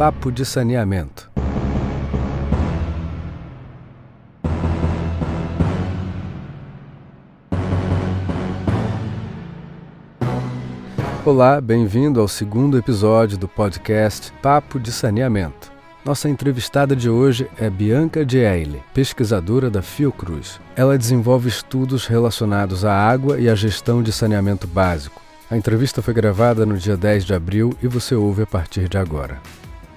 Papo de Saneamento. Olá, bem-vindo ao segundo episódio do podcast Papo de Saneamento. Nossa entrevistada de hoje é Bianca Dieile, pesquisadora da Fiocruz. Ela desenvolve estudos relacionados à água e à gestão de saneamento básico. A entrevista foi gravada no dia 10 de abril e você ouve a partir de agora.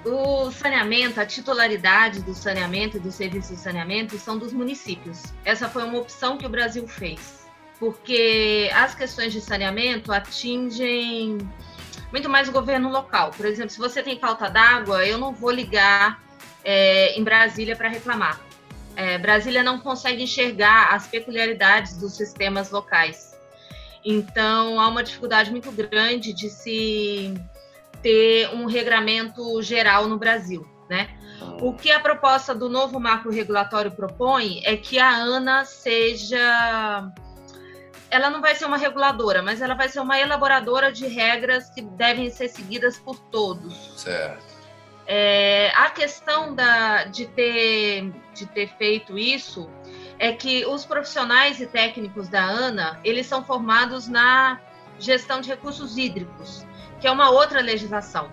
O saneamento, a titularidade do saneamento e do serviço de saneamento são dos municípios. Essa foi uma opção que o Brasil fez porque as questões de saneamento atingem muito mais o governo local. Por exemplo, se você tem falta d'água, eu não vou ligar é, em Brasília para reclamar. É, Brasília não consegue enxergar as peculiaridades dos sistemas locais. Então, há uma dificuldade muito grande de se ter um regramento geral no Brasil, né? O que a proposta do novo marco regulatório propõe é que a ANA seja ela não vai ser uma reguladora, mas ela vai ser uma elaboradora de regras que devem ser seguidas por todos. Certo. É, a questão da, de, ter, de ter feito isso é que os profissionais e técnicos da ANA, eles são formados na gestão de recursos hídricos, que é uma outra legislação,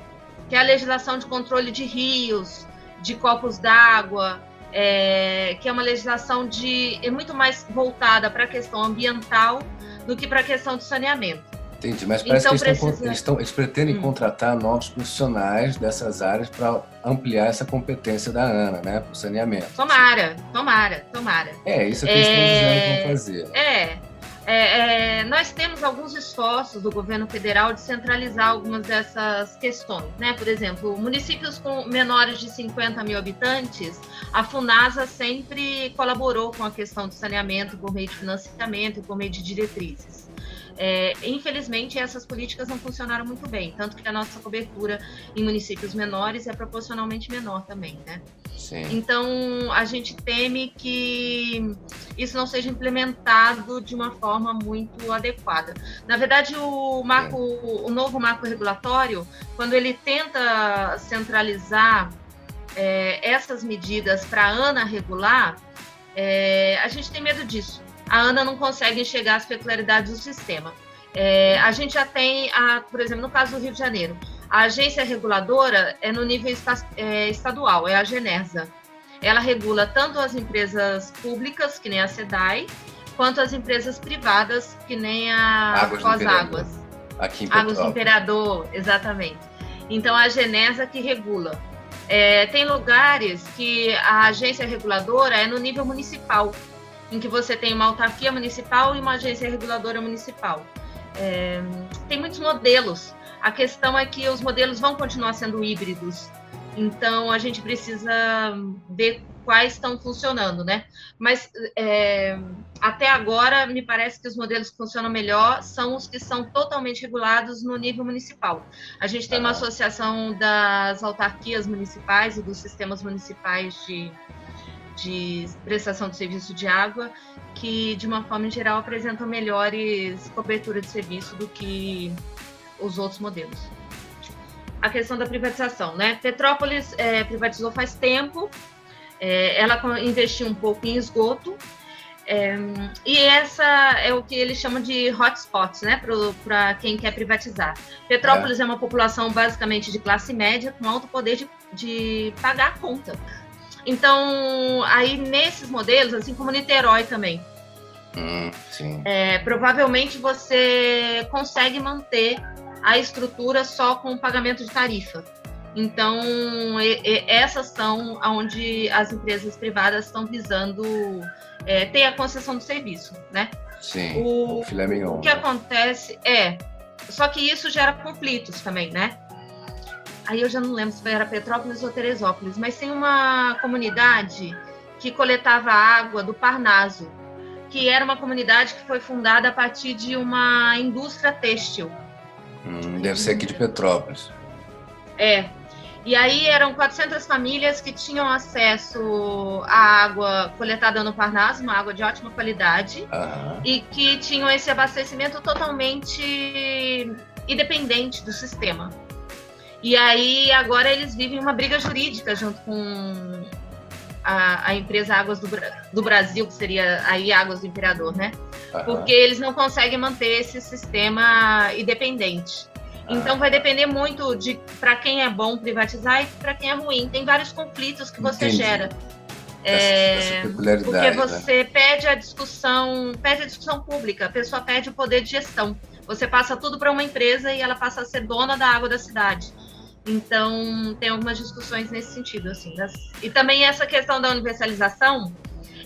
que é a legislação de controle de rios, de copos d'água, é, que é uma legislação de é muito mais voltada para a questão ambiental do que para a questão do saneamento. Entendi, mas parece então, que eles, precisa... eles, estão, eles pretendem hum. contratar novos profissionais dessas áreas para ampliar essa competência da ANA, né, para o saneamento. Tomara, tomara, tomara. É, isso que eles é... estão dizendo que vão fazer. Né? É, é, é, nós temos alguns esforços do governo federal de centralizar algumas dessas questões, né? Por exemplo, municípios com menores de 50 mil habitantes, a Funasa sempre colaborou com a questão do saneamento por meio de financiamento e por meio de diretrizes. É, infelizmente, essas políticas não funcionaram muito bem, tanto que a nossa cobertura em municípios menores é proporcionalmente menor também, né? Sim. Então, a gente teme que isso não seja implementado de uma forma muito adequada. Na verdade, o marco, o novo marco regulatório, quando ele tenta centralizar é, essas medidas para a ANA regular, é, a gente tem medo disso a ANA não consegue enxergar as peculiaridades do sistema. É, a gente já tem, a, por exemplo, no caso do Rio de Janeiro, a agência reguladora é no nível esta, é, estadual, é a Genersa. Ela regula tanto as empresas públicas, que nem a SEDAI, quanto as empresas privadas, que nem a Águas Águas. Aqui em Águas do Imperador, exatamente. Então, a Genersa que regula. É, tem lugares que a agência reguladora é no nível municipal em que você tem uma autarquia municipal e uma agência reguladora municipal. É, tem muitos modelos. A questão é que os modelos vão continuar sendo híbridos. Então a gente precisa ver quais estão funcionando, né? Mas é, até agora me parece que os modelos que funcionam melhor são os que são totalmente regulados no nível municipal. A gente tem uma associação das autarquias municipais e dos sistemas municipais de de prestação de serviço de água, que de uma forma geral apresentam melhores cobertura de serviço do que os outros modelos. A questão da privatização, né? Petrópolis é, privatizou faz tempo, é, ela investiu um pouco em esgoto, é, e essa é o que eles chamam de hotspots, né, para quem quer privatizar. Petrópolis é. é. uma população basicamente de classe média com alto poder de, de pagar a conta. Então, aí nesses modelos, assim como Niterói também, hum, é, provavelmente você consegue manter a estrutura só com o pagamento de tarifa. Então, e, e, essas são onde as empresas privadas estão visando é, ter a concessão do serviço, né? Sim, o, filé mignon. O que acontece é, só que isso gera conflitos também, né? aí eu já não lembro se era Petrópolis ou Teresópolis, mas tem uma comunidade que coletava água do Parnaso, que era uma comunidade que foi fundada a partir de uma indústria têxtil. Hum, deve ser aqui de Petrópolis. É. E aí eram 400 famílias que tinham acesso à água coletada no Parnaso, uma água de ótima qualidade, e que tinham esse abastecimento totalmente independente do sistema. E aí agora eles vivem uma briga jurídica junto com a, a empresa Águas do, do, Brasil, que seria aí Águas do Imperador, né? Uhum. Porque eles não conseguem manter esse sistema independente. Então vai depender muito de para quem é bom privatizar e para quem é ruim. Tem vários conflitos que você Entendi. gera. É, porque né? você né? pede a discussão, pede a discussão pública, a pessoa pede o poder de gestão. Você passa tudo para uma empresa e ela passa a ser dona da água da cidade. Então, tem algumas discussões nesse sentido, assim. Das... E também essa questão da universalização,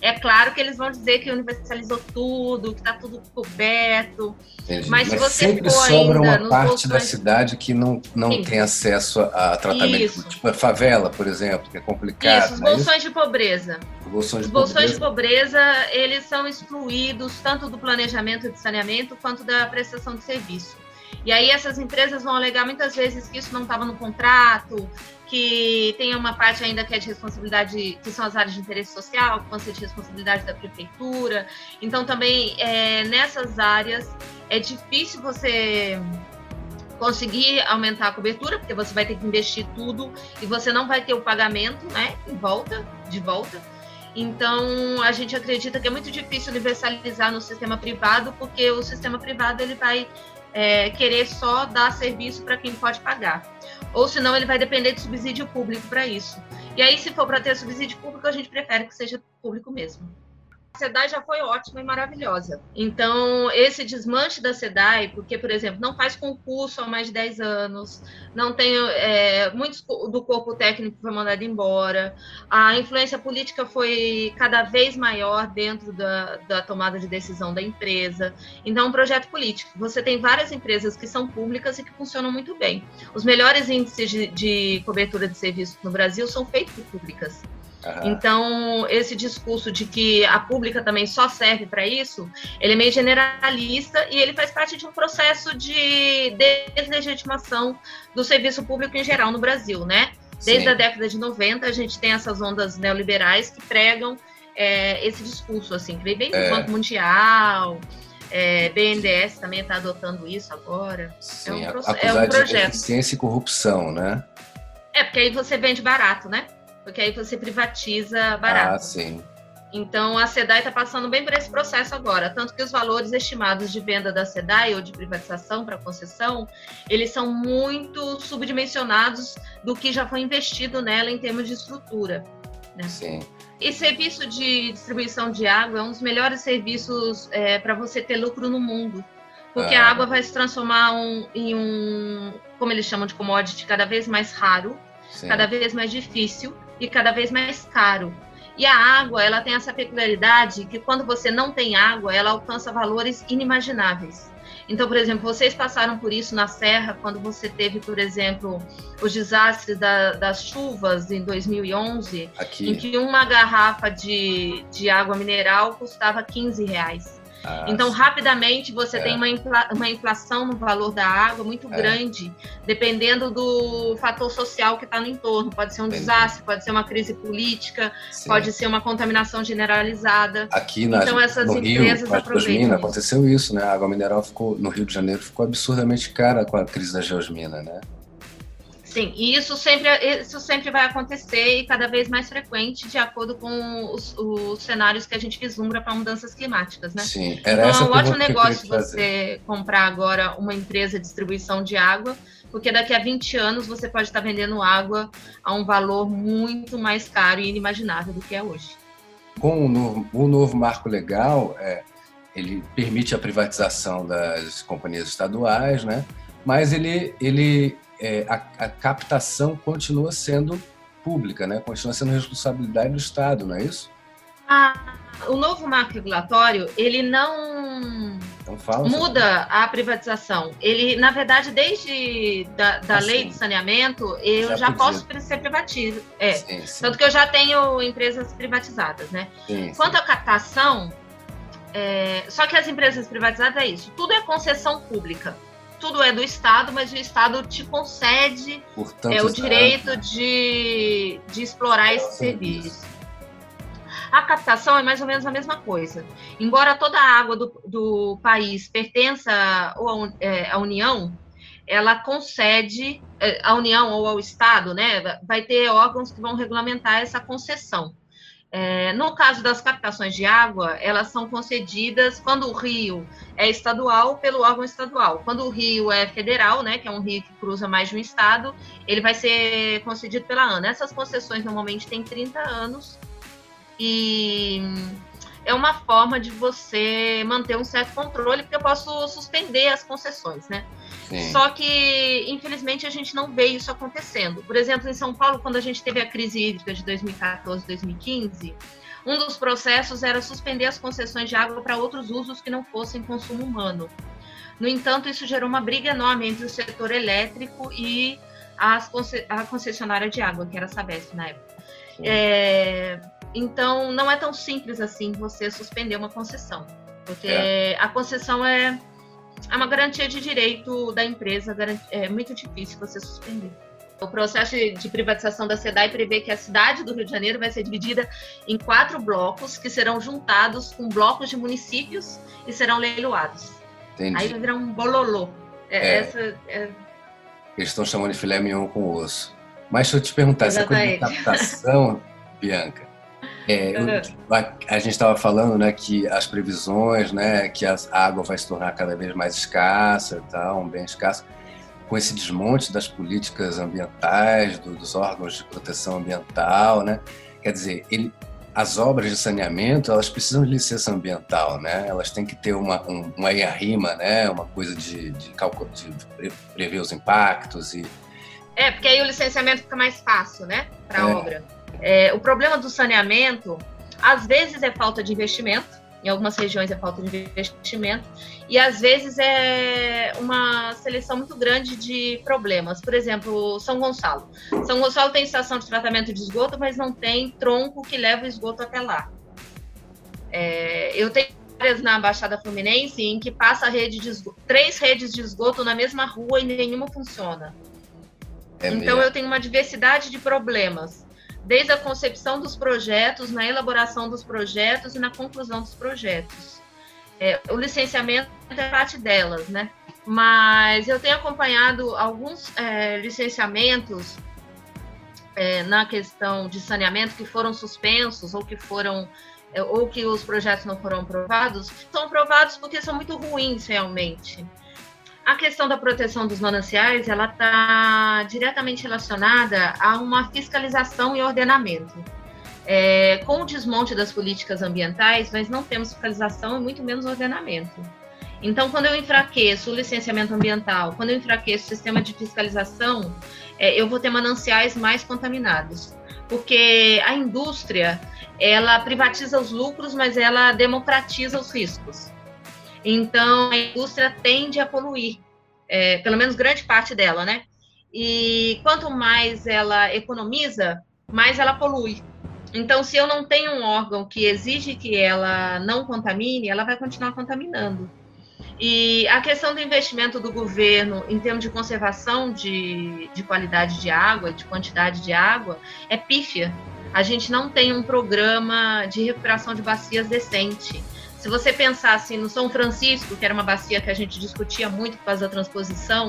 é claro que eles vão dizer que universalizou tudo, que está tudo coberto. Entendi. Mas, se você sempre sobra uma parte da cidade que não, não tem acesso a, tratamento, Isso. tipo a favela, por exemplo, que é complicado. Isso, os é bolsões de pobreza. Bolsões de os bolsões de pobreza, eles são excluídos tanto do planejamento de saneamento quanto da prestação de serviço. E aí essas empresas vão alegar muitas vezes que isso não estava no contrato, que tem uma parte ainda que é de responsabilidade, que são as áreas de interesse social, que vão ser de responsabilidade da prefeitura. Então também é, nessas áreas é difícil você conseguir aumentar a cobertura, porque você vai ter que investir tudo e você não vai ter o pagamento, né, em volta, de volta. Então, a gente acredita que é muito difícil universalizar no sistema privado, porque o sistema privado ele vai é, querer só dar serviço para quem pode pagar. Ou senão ele vai depender de subsídio público para isso. E aí, se for para ter subsídio público, a gente prefere que seja público mesmo. SEDAI já foi ótima e maravilhosa. Então, esse desmanche da SEDAI, porque, por exemplo, não faz concurso há mais de 10 anos, não tem. É, muitos do corpo técnico foi mandado embora, a influência política foi cada vez maior dentro da, da tomada de decisão da empresa. Então, é um projeto político. Você tem várias empresas que são públicas e que funcionam muito bem. Os melhores índices de, de cobertura de serviços no Brasil são feitos por públicas. Então, esse discurso de que a pública também só serve para isso, ele é meio generalista e ele faz parte de um processo de deslegitimação do serviço público em geral no Brasil, né? Desde Sim. a década de 90, a gente tem essas ondas neoliberais que pregam é, esse discurso, assim, que vem bem do é. Banco Mundial, é, BNDES também está adotando isso agora. Sim, é um, é um projeto. De eficiência e corrupção, né? É, porque aí você vende barato, né? Porque aí você privatiza barato. Ah, sim. Então a SEDAI está passando bem por esse processo agora, tanto que os valores estimados de venda da SEDAI ou de privatização para concessão, eles são muito subdimensionados do que já foi investido nela em termos de estrutura. Né? Sim. E serviço de distribuição de água é um dos melhores serviços é, para você ter lucro no mundo, porque ah. a água vai se transformar um, em um, como eles chamam de commodity, cada vez mais raro, Sim. cada vez mais difícil e cada vez mais caro. E a água, ela tem essa peculiaridade que quando você não tem água, ela alcança valores inimagináveis. Então, por exemplo, vocês passaram por isso na Serra, quando você teve, por exemplo, os desastres da, das chuvas em 2011, Aqui. em que uma garrafa de, de água mineral custava 15 reais. Ah, então, sim. rapidamente, você é. tem uma, infla, uma inflação no valor da água muito é. grande, dependendo do fator social que está no entorno. Pode ser um Entendi. desastre, pode ser uma crise política, sim. pode ser uma contaminação generalizada. Aqui na, então, essas no empresas Rio, aproveitam. aconteceu isso, né? A água mineral ficou, no Rio de Janeiro ficou absurdamente cara com a crise da geosmina, né? Sim, e isso sempre, isso sempre vai acontecer e cada vez mais frequente de acordo com os, os cenários que a gente vislumbra para mudanças climáticas, né? Sim, era então, é um ótimo negócio você comprar agora uma empresa de distribuição de água, porque daqui a 20 anos você pode estar vendendo água a um valor muito mais caro e inimaginável do que é hoje. Com o novo, o novo marco legal, é, ele permite a privatização das companhias estaduais, né? Mas ele, ele é, a, a, captação continua sendo pública, né? continua sendo responsabilidade do Estado, não é isso? Ah, o novo marco regulatório, ele não então muda a privatização. Ele, na verdade, desde da, da assim, lei de saneamento, eu já, já posso ser privatizado. É, sim, sim. Tanto que eu já tenho empresas privatizadas, né? Sim, Quanto à captação, é, só que as empresas privatizadas é isso, tudo é concessão pública tudo é do Estado, mas o Estado te concede Portanto, é, o direito de, de explorar esse serviço. A captação é mais ou menos a mesma coisa. Embora toda a água do, do país pertença à, é, à União, ela concede, é, a União ou ao Estado, né, vai ter órgãos que vão regulamentar essa concessão. É, no caso das captações de água, elas são concedidas quando o rio é estadual pelo órgão estadual. Quando o rio é federal, né, que é um rio que cruza mais de um estado, ele vai ser concedido pela ANA. Essas concessões normalmente têm 30 anos e é uma forma de você manter um certo controle, porque eu posso suspender as concessões, né? Sim. Só que, infelizmente, a gente não vê isso acontecendo. Por exemplo, em São Paulo, quando a gente teve a crise hídrica de 2014, 2015, um dos processos era suspender as concessões de água para outros usos que não fossem consumo humano. No entanto, isso gerou uma briga enorme entre o setor elétrico e as, a concessionária de água, que era a Sabesp na época. É, então, não é tão simples assim você suspender uma concessão, porque é. a concessão é, é uma garantia de direito da empresa, é muito difícil você suspender. O processo de privatização da SEDAI prevê que a cidade do Rio de Janeiro vai ser dividida em quatro blocos que serão juntados com blocos de municípios e serão leiloados. Entendi. Aí vai virar um bololô. É, é. Essa, é... Eles estão chamando de filé mignon com osso. Mas deixa eu te perguntar, Exatamente. essa coisa de captação, Bianca, é, a, a, gente estava falando, né, que as previsões, né, que a água vai se tornar cada vez mais escassa, tal, um bem escasso, com esse desmonte das políticas ambientais, do, dos órgãos de proteção ambiental, né? Quer dizer, ele, as obras de saneamento, elas precisam de licença ambiental, né? Elas têm que ter uma, um, uma rima, né? Uma coisa de, de, cálculo, de prever os impactos e... É, porque aí o licenciamento fica mais fácil, né? Para a é. obra. É, o problema do saneamento, às vezes é falta de investimento, em algumas regiões é falta de investimento, e às vezes é uma seleção muito grande de problemas. Por exemplo, São Gonçalo. São Gonçalo tem estação de tratamento de esgoto, mas não tem tronco que leva o esgoto até lá. É, eu tenho áreas na Baixada Fluminense em que passa rede de esgoto, três redes de esgoto na mesma rua e nenhuma funciona. É então mesmo. eu tenho uma diversidade de problemas desde a concepção dos projetos, na elaboração dos projetos e na conclusão dos projetos. É, o licenciamento é parte delas, né? Mas eu tenho acompanhado alguns é, licenciamentos é, na questão de saneamento que foram suspensos ou que foram é, ou que os projetos não foram aprovados, são aprovados porque são muito ruins realmente. A questão da proteção dos mananciais, ela está diretamente relacionada a uma fiscalização e ordenamento. É, com o desmonte das políticas ambientais, nós não temos fiscalização e muito menos ordenamento. Então, quando eu enfraqueço o licenciamento ambiental, quando eu enfraqueço o sistema de fiscalização, é, eu vou ter mananciais mais contaminados. Porque a indústria, ela privatiza os lucros, mas ela democratiza os riscos. Então, a indústria tende a poluir, é, pelo menos grande parte dela, né? E quanto mais ela economiza, mais ela polui. Então, se eu não tenho um órgão que exige que ela não contamine, ela vai continuar contaminando. E a questão do investimento do governo em termos de conservação de, de qualidade de água, de quantidade de água, é pífia. A gente não tem um programa de recuperação de bacias decente. Se você pensar assim no São Francisco, que era uma bacia que a gente discutia muito por causa da transposição,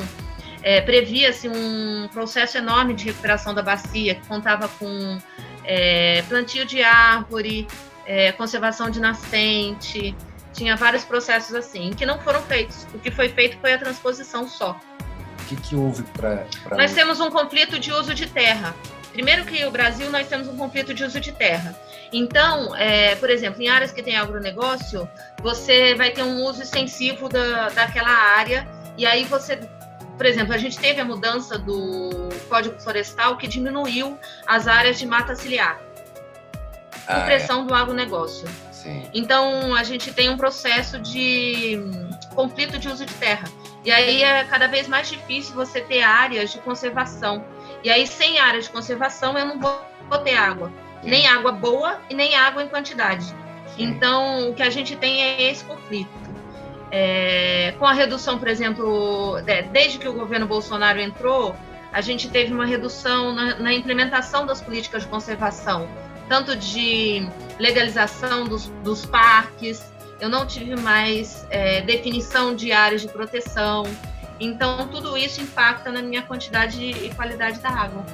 é, previa-se um processo enorme de recuperação da bacia, que contava com é, plantio de árvore, é, conservação de nascente, tinha vários processos assim, que não foram feitos. O que foi feito foi a transposição só. O que, que houve para. Nós temos um conflito de uso de terra. Primeiro que o Brasil, nós temos um conflito de uso de terra. Então, é, por exemplo, em áreas que tem agronegócio, você vai ter um uso extensivo da, daquela área, e aí você, por exemplo, a gente teve a mudança do Código Florestal que diminuiu as áreas de mata ciliar, ah, pressão é. do agronegócio. Sim. Então, a gente tem um processo de conflito de uso de terra. E aí é cada vez mais difícil você ter áreas de conservação. E aí, sem área de conservação, eu não vou ter água. Nem água boa e nem água em quantidade. Então, o que a gente tem é esse conflito. É, com a redução, por exemplo, desde que o governo Bolsonaro entrou, a gente teve uma redução na, na implementação das políticas de conservação, tanto de legalização dos, dos parques, eu não tive mais é, definição de áreas de proteção. Então, tudo isso impacta na minha quantidade e qualidade da água.